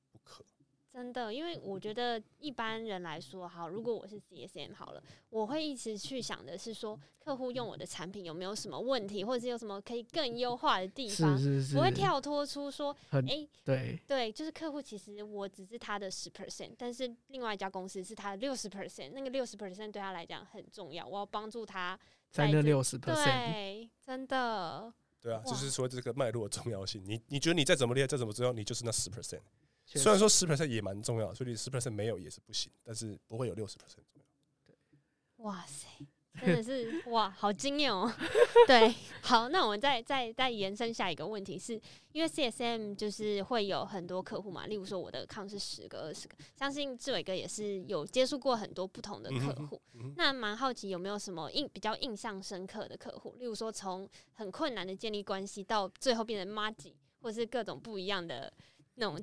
E: 真的，因为我觉得一般人来说，好，如果我是 CSM 好了，我会一直去想的是说，客户用我的产品有没有什么问题，或者是有什么可以更优化的地方，
C: 是是是，
E: 我会跳脱出说，
C: 很
E: 哎、
C: 对，
E: 对，就是客户其实我只是他的十 percent，但是另外一家公司是他的六十 percent，那个六十 percent 对他来讲很重要，我要帮助他
C: 在那六十 percent，
E: 对，真的，
D: 对啊，
E: 哇
D: 就是说这个脉络的重要性。你你觉得你再怎么厉害，再怎么重要，你就是那十 percent。
C: 确
D: 虽然说十 percent 也蛮重要，所以十 percent 没有也是不行，但是不会有六十 percent 重要。
E: 对哇塞，真的是 哇，好惊艳哦！对，好，那我们再再再延伸下一个问题是，因为 CSM 就是会有很多客户嘛，例如说我的抗是十个、二十个，相信志伟哥也是有接触过很多不同的客户。那蛮好奇有没有什么印比较印象深刻的客户，例如说从很困难的建立关系到最后变成 m a g i 或是各种不一样的那种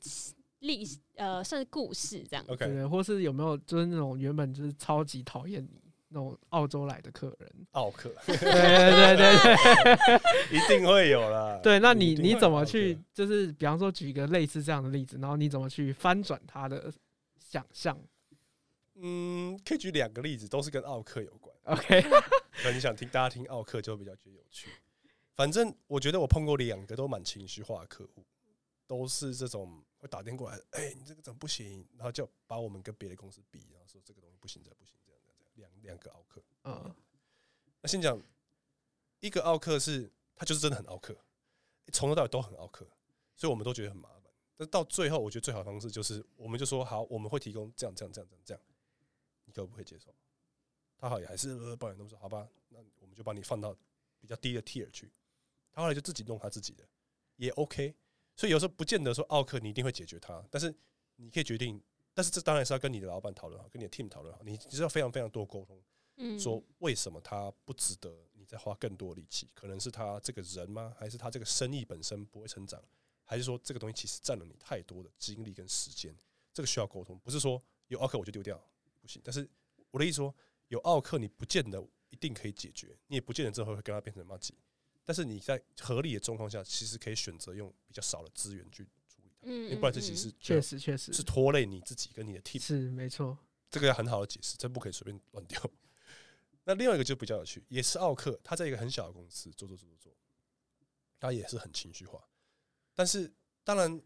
E: 历史呃，算是故事这样。
D: OK，
C: 对，或是有没有就是那种原本就是超级讨厌你那种澳洲来的客人？
D: 澳客
C: 对对对对对。
D: 一定会有啦。
C: 对，那你你怎么去，就是比方说举一个类似这样的例子，然后你怎么去翻转他的想象
D: 嗯，可以举两个例子，都是跟奥克有关。
C: ？OK，
D: 可能你想听大家听奥克就比较觉得有趣。反正我觉得我碰过两个都蛮情绪化的客户，都是这种会打电话过来，哎、你这个怎么不行？然后就把我们跟别的公司比，然后说这个东西不行，这不行，这样这样这样。两两个奥克，
C: 嗯，
D: 那先讲一个奥克是，他就是真的很奥克，从头到尾都很奥克，所以我们都觉得很麻烦。但到最后，我觉得最好的方式就是，我们就说好，我们会提供这样这样这样这样这样，你可不可以接受？他好也还是呃抱怨，那么说好吧，那我们就把你放到比较低的 tier 去。他后来就自己弄他自己的，也 OK。所以有时候不见得说奥克你一定会解决它，但是你可以决定。但是这当然是要跟你的老板讨论好，跟你的 team 讨论好，你你是要非常非常多沟通。
E: 嗯，
D: 说为什么他不值得你再花更多力气？可能是他这个人吗？还是他这个生意本身不会成长？还是说这个东西其实占了你太多的精力跟时间？这个需要沟通，不是说有奥克我就丢掉不行。但是我的意思说，有奥克你不见得一定可以解决，你也不见得之后会跟他变成骂鸡。但是你在合理的状况下，其实可以选择用比较少的资源去处理它，
E: 嗯，
D: 因为不然这其
E: 嗯
D: 实
C: 确实确实
D: 是拖累你自己跟你的 team。
C: 是没错。
D: 这个要很好的解释，真不可以随便乱丢。那另外一个就比较有趣，也是奥克，他在一个很小的公司做做做做做，他也是很情绪化。但是当然，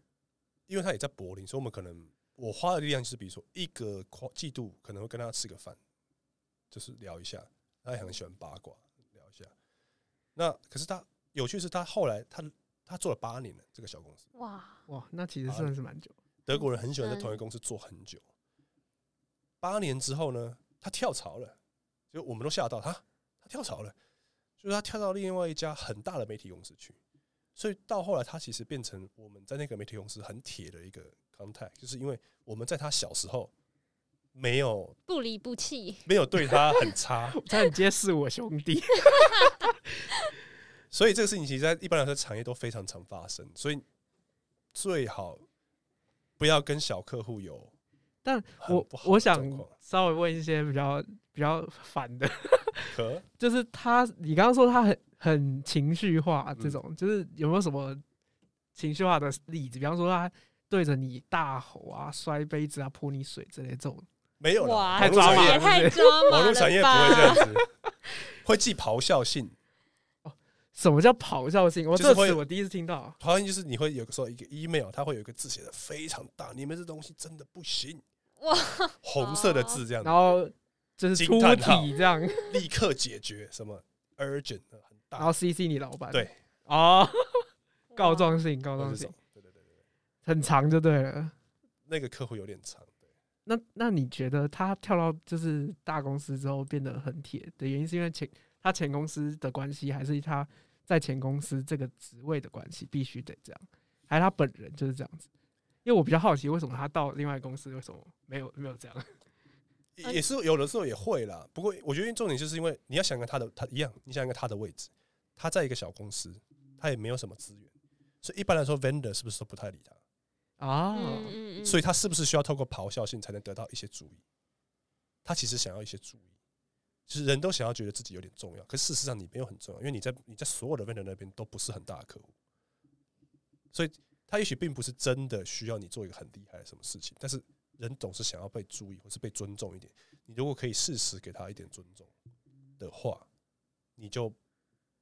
D: 因为他也在柏林，所以我们可能我花的力量就是，比如说一个跨季度可能会跟他吃个饭，就是聊一下，他也很喜欢八卦。那可是他有趣的是，他后来他他做了八年了，这个小公司，
E: 哇，
C: 哇，那其实算是蛮久。
D: 德国人很喜欢在同一个公司做很久。八年之后呢，他跳槽了，就我们都吓到他，他跳槽了，就是他跳到另外一家很大的媒体公司去。所以到后来，他其实变成我们在那个媒体公司很铁的一个 contact，就是因为我们在他小时候没有
E: 不离不弃，
D: 没有对他很差，
C: 我差点揭示我兄弟。
D: 所以这个事情其实在一般来说产业都非常常发生，所以最好不要跟小客户有
C: 但我我想稍微问一些比较比较反的，就是他，你刚刚说他很很情绪化，
D: 嗯
C: 这种、就是有没有什么情绪化的例子？比方说他对着你大吼啊、摔杯子啊、泼你水之类这种，
D: 没有
C: 太
D: 网络产业
C: 抓马了
E: 也太抓马
D: 网络
E: 了
D: 产业不会这样子，会寄咆哮信。
C: 什么叫咆哮性？我这词我第一次听到。
D: 咆哮信就是你会有个时候一个 email，它会有一个字写的非常大，你们这东西真的不行，
E: 哇，
D: 红色的字这样。
C: 然，后就是
D: 惊
C: 出体这样，
D: 立刻解决什么 urgent 很大，
C: 然后 CC 你老板。
D: 对。
C: 哦，告状信，告状性
D: 或者这种，对对对对对，
C: 很长就对了。
D: 那个客户有点长，对
C: 那那你觉得他跳到就是大公司之后变得很铁的原因，是因为前他前公司的关系，还是他在前公司这个职位的关系必须得这样，还是他本人就是这样子？因为我比较好奇，为什么他到另外公司为什么没有没有这样？
D: 也是有的时候也会啦。不过我觉得重点就是因为你要想跟他的他一样，你想跟他的位置，他在一个小公司，他也没有什么资源，所以一般来说 vendor 是不是都不太理他？
C: 啊，
E: 嗯嗯嗯，
D: 所以他是不是需要透过咆哮性才能得到一些注意？他其实想要一些注意，就是人都想要觉得自己有点重要，可事实上你没有很重要，因为你在你在所有的 vendor 那边都不是很大的客户，所以他也许并不是真的需要你做一个很厉害的什么事情，但是人总是想要被注意或是被尊重一点。你如果可以适时给他一点尊重的话，你就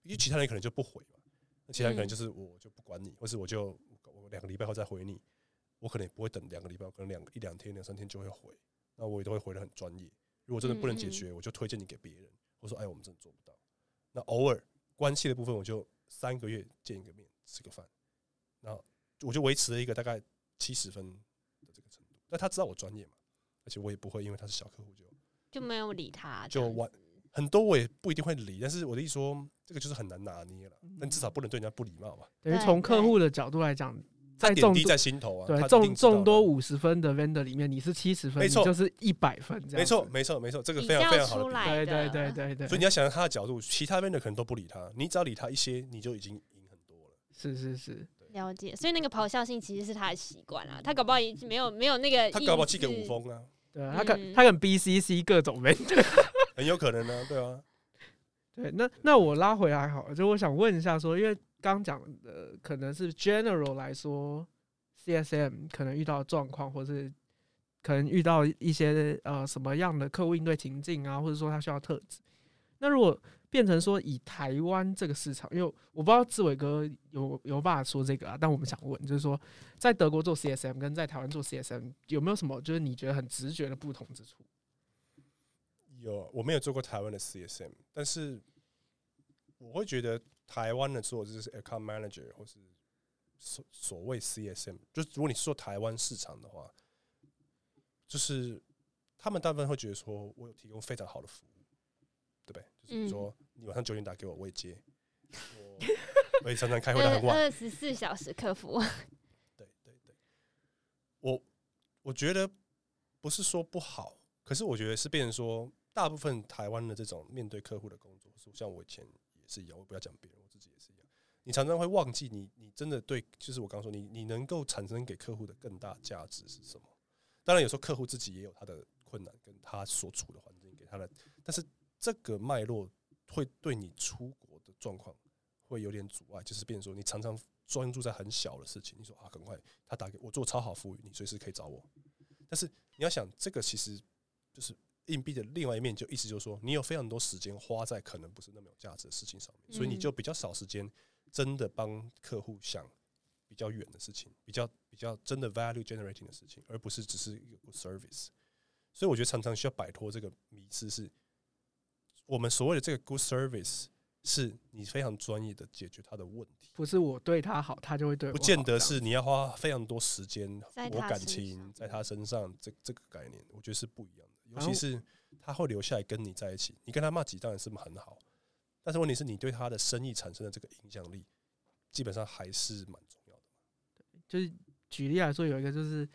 D: 因为其他人可能就不回嘛，那其他人可能就是我就不管你，或是我就我两个礼拜后再回你，我可能也不会等两个礼拜，可能两一两天、两三天就会回，那我也都会回的很专业。如果真的不能解决，我就推荐你给别人。我说哎，我们真的做不到。那偶尔关系的部分，我就三个月见一个面，吃个饭，然后我就维持了一个大概七十分的这个程度。那他知道我专业嘛，而且我也不会因为他是小客户就
E: 就没有理他，
D: 就完很多我也不一定会理。但是我的意思说，这个就是很难拿捏了。但至少不能对人家不礼貌吧。
C: 等于从客户的角度来讲。在
D: 点滴在心头啊，
C: 对，众众多五十分的 vendor 里面，你是七十分，
D: 没错，
C: 就是一百分，这样。
D: 没错，没错，没错，这个非常非常好。
C: 对对对对对。
D: 所以你要想想他的角度，其他 vendor 可能都不理他，你只要理他一些，你就已经赢很多了。
C: 是是是，
E: 了解。所以那个咆哮性其实是他的习惯啊，他搞不好没有没有那个，
D: 他搞不好寄给五峰啊，
C: 对啊，他跟他跟 BCC 各种 vendor，
D: 很有可能呢，对啊。
C: 对，那那我拉回来好了，就我想问一下，说因为刚讲的可能是 general 来说。CSM 可能遇到状况，或是可能遇到一些呃什么样的客户应对情境啊，或者说他需要特质。那如果变成说以台湾这个市场，因为我不知道志伟哥有有办法说这个啊，但我们想问，就是说在德国做 CSM 跟在台湾做 CSM 有没有什么就是你觉得很直觉的不同之处？
D: 有，我没有做过台湾的 CSM，但是我会觉得台湾的做就是 Account Manager 或是。所所谓 CSM，就是如果你做台湾市场的话，就是他们大部分会觉得说，我有提供非常好的服务，对不对？就是说，你晚上九点打给我，我也接，我我也常常开会到很晚，
E: 二十四小时客服。
D: 对对对，我我觉得不是说不好，可是我觉得是变成说，大部分台湾的这种面对客户的工作，像我以前也是一样，我不要讲别人，我自己也是一样。你常常会忘记，你你真的对，就是我刚说，你你能够产生给客户的更大价值是什么？当然，有时候客户自己也有他的困难，跟他所处的环境给他的，但是这个脉络会对你出国的状况会有点阻碍，就是变成说，你常常专注在很小的事情，你说啊，很快他打给我做超好服务，你随时可以找我。但是你要想，这个其实就是硬币的另外一面，就意思就是说，你有非常多时间花在可能不是那么有价值的事情上面，所以你就比较少时间。真的帮客户想比较远的事情，比较比较真的 value generating 的事情，而不是只是一个 good service。所以我觉得常常需要摆脱这个迷思，是我们所谓的这个 good service，是你非常专业的解决他的问题，
C: 不是我对他好，他就会对我。
D: 不见得是你要花非常多时间我感情在他身上，这这个概念，我觉得是不一样的。尤其是他会留下来跟你在一起，你跟他骂几当然是很好。但是问题是你对他的生意产生的这个影响力，基本上还是蛮重要的。
C: 对，就是举例来说，有一个就是，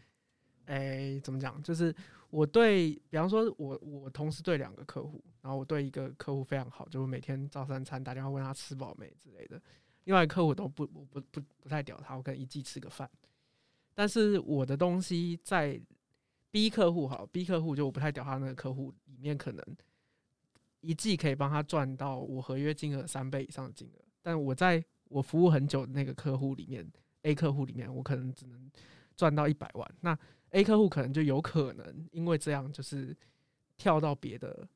C: 哎，怎么讲？就是我对比方说，我我同时对两个客户，然后我对一个客户非常好，就是每天早三餐打电话问他吃饱没之类的。另外客户都不不不不不太屌他，我可能一季吃个饭。但是我的东西在 B 客户好，B 客户就我不太屌他那个客户里面可能。一季可以帮他赚到我合约金额三倍以上的金额，但我在我服务很久的那个客户里面，A 客户里面，我可能只能赚到一百万。那 A 客户可能就有可能因为这样，就是跳到别的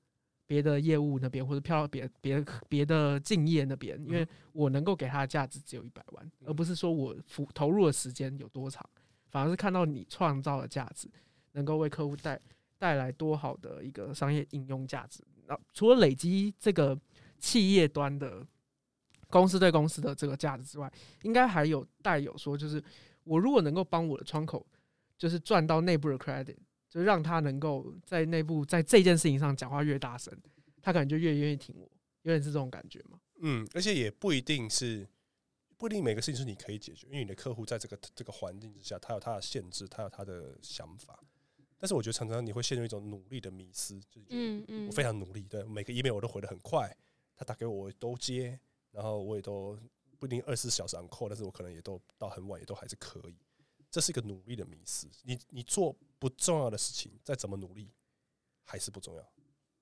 C: 别的业务那边，或者跳到别别别的敬业那边，因为我能够给他的价值只有一百万，而不是说我付投入的时间有多长，反而是看到你创造的价值能够为客户带带来多好的一个商业应用价值。那除了累积这个企业端的公司对公司的这个价值之外，应该还有带有说，就是我如果能够帮我的窗口，就是赚到内部的 credit，就让他能够在内部在这件事情上讲话越大声，他可能就越愿意听我，有点是这种感觉嘛？
D: 嗯，而且也不一定是不一定每个事情是你可以解决，因为你的客户在这个这个环境之下，他有他的限制，他有他的想法。但是我觉得常常你会陷入一种努力的迷思，就是嗯嗯，我非常努力，对每个 email 我都回的很快，他打给我我都接，然后我也都不一定二十四小时 on call，但是我可能也都到很晚，也都还是可以。这是一个努力的迷思，你你做不重要的事情，再怎么努力还是不重要。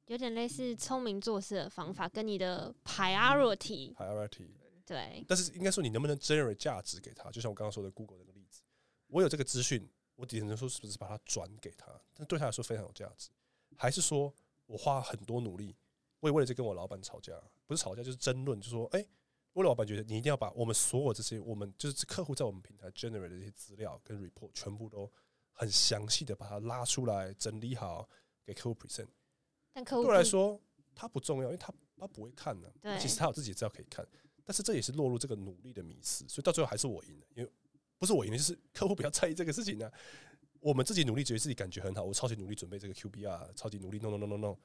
E: 有点类似聪明做事的方法，跟你的 priority
D: priority
E: 对。
D: 但是应该说你能不能 generate 价值给他？就像我刚刚说的 Google 那个例子，我有这个资讯。我只能说是不是把它转给他，但对他来说非常有价值，还是说我花很多努力，我也为了这跟我老板吵架，不是吵架就是争论，就说哎，我老板觉得你一定要把我们所有这些我们就是客户在我们平台 generate 的这些资料跟 report 全部都很详细的把它拉出来整理好给客户 present。
E: 但客户
D: 对我来说，他不重要，因为他他不会看呢、
E: 对
D: 其实他有自己的资料可以看，但是这也是落入这个努力的迷失，所以到最后还是我赢了，因为不是我赢了，就是客户比较在意这个事情呢、我们自己努力，觉得自己感觉很好，我超级努力准备这个 QBR，超级努力，no no no no no，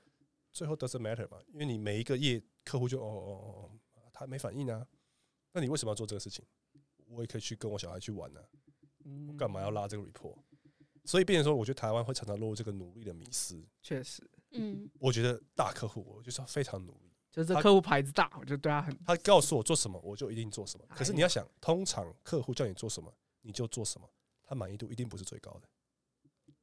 D: 最后 doesn't matter 嘛，因为你每一个页客户就哦哦哦哦，他没反应啊，那你为什么要做这个事情？我也可以去跟我小孩去玩呢、
C: 嗯
D: 我干嘛要拉这个 report？所以变成说，我觉得台湾会常常落入这个努力的迷失。
C: 确实，
E: 嗯，
D: 我觉得大客户，我就是要非常努力。
C: 就是这客户牌子大，我就对他很
D: 他告诉我做什么，我就一定做什么。可是
C: 哎
D: 你要想，通常客户叫你做什么，你就做什么，他满意度一定不是最高的，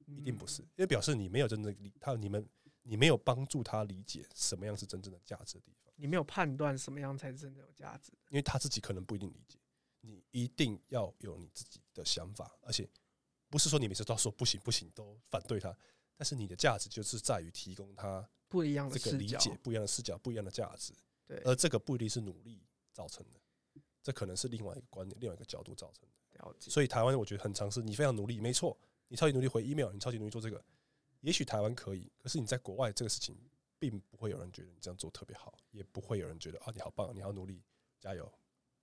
D: 一定不是，因为表示你没有真正理他，你们你没有帮助他理解什么样是真正的价值的地方，
C: 你没有判断什么样才是真的有价值。
D: 因为他自己可能不一定理解。你一定要有你自己的想法，而且不是说你每次都要说不行不行都反对他，但是你的价值就是在于提供他
C: 不一样的
D: 这个理解不一样的视角、不一样的价值，
C: 对，
D: 而这个不一定是努力造成的，这可能是另外一个观点、另外一个角度造成的。
C: 了解。
D: 所以台湾我觉得很尝试，你非常努力，没错，你超级努力回 email，你超级努力做这个，也许台湾可以，可是你在国外这个事情，并不会有人觉得你这样做特别好，也不会有人觉得啊你好棒，你好努力，加油，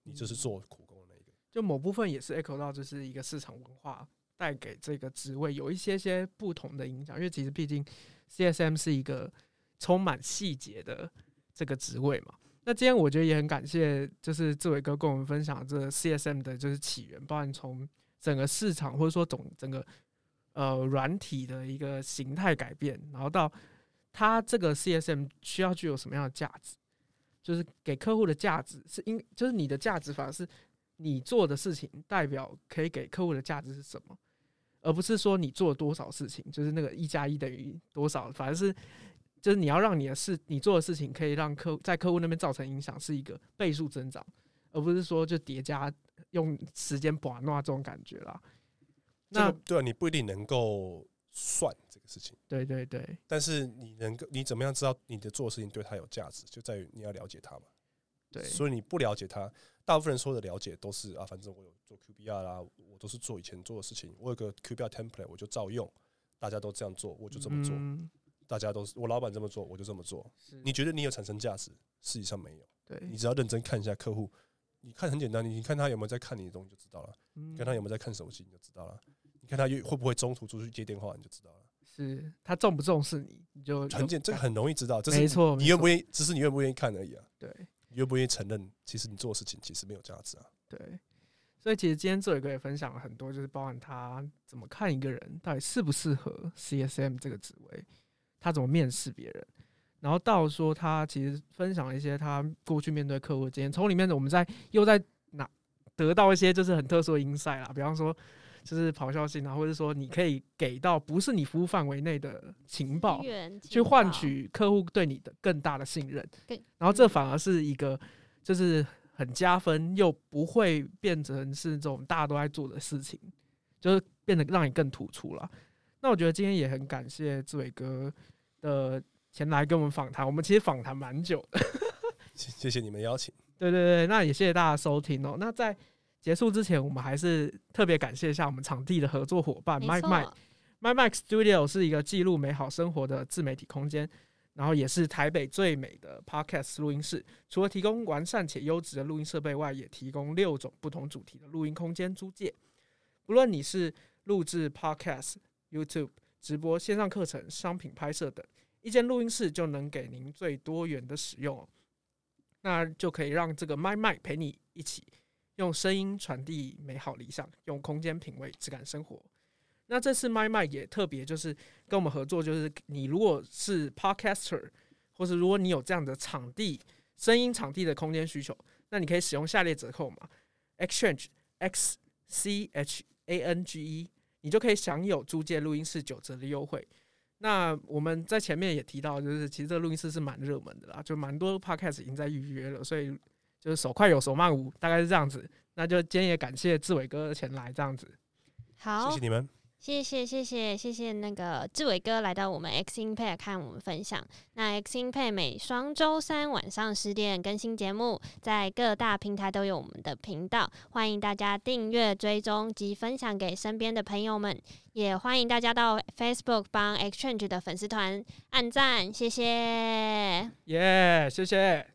D: 你就是做苦工的那一个。
C: 就某部分也是 echo 到，就是一个市场文化带给这个职位有一些些不同的影响，因为其实毕竟 CSM 是一个充满细节的这个职位嘛。那今天我觉得也很感谢，就是志伟哥跟我们分享这个 CSM 的就是起源，包含从整个市场或者说总整个呃软体的一个形态改变，然后到它这个 CSM 需要具有什么样的价值，就是给客户的价值是应就是你的价值反而是你做的事情代表可以给客户的价值是什么，而不是说你做了多少事情，就是那个一加一等于多少，反而是就是你要让你的事你做的事情可以让客在客户那边造成影响是一个倍数增长，而不是说就叠加用时间把那这种感觉啦。那
D: 这个对啊，你不一定能够算这个事情，
C: 对对对。
D: 但是你能够你怎么样知道你的做的事情对他有价值，就在于你要了解他嘛。
C: 对，
D: 所以你不了解他，大部分人说的了解都是啊，反正我有做 QBR 啦，我都是做以前做的事情，我有个 QBR template 我就照用，大家都这样做，我就这么做，
C: 嗯、
D: 大家都是我老板这么做，我就这么做。你觉得你有产生价值，事实上没有，
C: 对，
D: 你只要认真看一下客户，你看很简单，你看他有没有在看你的东西就知道了，
C: 嗯。
D: 看他有没有在看手机你就知道了，你看他会会不会中途出去接电话你就知道了，
C: 是他重不重视你，你就
D: 很简这个很容易知道，这是
C: 没错，
D: 你愿不愿意，只是你愿不愿意看而已啊，
C: 对。
D: 你愿不愿意承认，其实你做的事情其实没有价值啊。
C: 对，所以其实今天志伟哥也分享了很多，就是包含他怎么看一个人到底适不适合 CSM 这个职位，他怎么面试别人，然后到说他其实分享了一些他过去面对客户的经验，从里面我们在又在哪得到一些就是很特殊的 insight 啦，比方说就是咆哮性啊，或者说你可以给到不是你服务范围内的情报，去换取客户对你的更大的信任，然后这反而是一个就是很加分，又不会变成是这种大家都在做的事情，就是变得让你更突出了。那我觉得今天也很感谢志伟哥的前来跟我们访谈，我们其实访谈蛮久的，
D: 谢谢谢你们邀请。
C: 对对对，那也谢谢大家收听哦。那在结束之前，我们还是特别感谢一下我们场地的合作伙伴 Mike Mike。My Mac Studio 是一个记录美好生活的自媒体空间，然后也是台北最美的 Podcast 录音室。除了提供完善且优质的录音设备外，也提供六种不同主题的录音空间租借。不论你是录制 Podcast、YouTube 直播、线上课程、商品拍摄等，一间录音室就能给您最多元的使用哦。那就可以让这个 My Mic 陪你一起用声音传递美好理想，用空间品味质感生活。那这次麦麦也特别就是跟我们合作，就是你如果是 Podcaster，或是如果你有这样的场地、声音场地的空间需求，那你可以使用下列折扣嘛：Exchange X C H A N G E，你就可以享有租借录音室九折的优惠。那我们在前面也提到，就是其实这个录音室是蛮热门的啦，就蛮多 podcast 已经在预约了，所以就是手快有手慢无，大概是这样子。那就今天也感谢志伟哥前来这样子。
E: 好
D: 谢谢，你们。
E: 谢谢谢谢谢谢那个志伟哥来到我们 X Impact 看我们分享。那 X Impact 每双周三晚上十点更新节目，在各大平台都有我们的频道，欢迎大家订阅、追踪及分享给身边的朋友们。也欢迎大家到 Facebook 帮 Exchange 的粉丝团按赞，谢谢。
C: 耶，谢谢。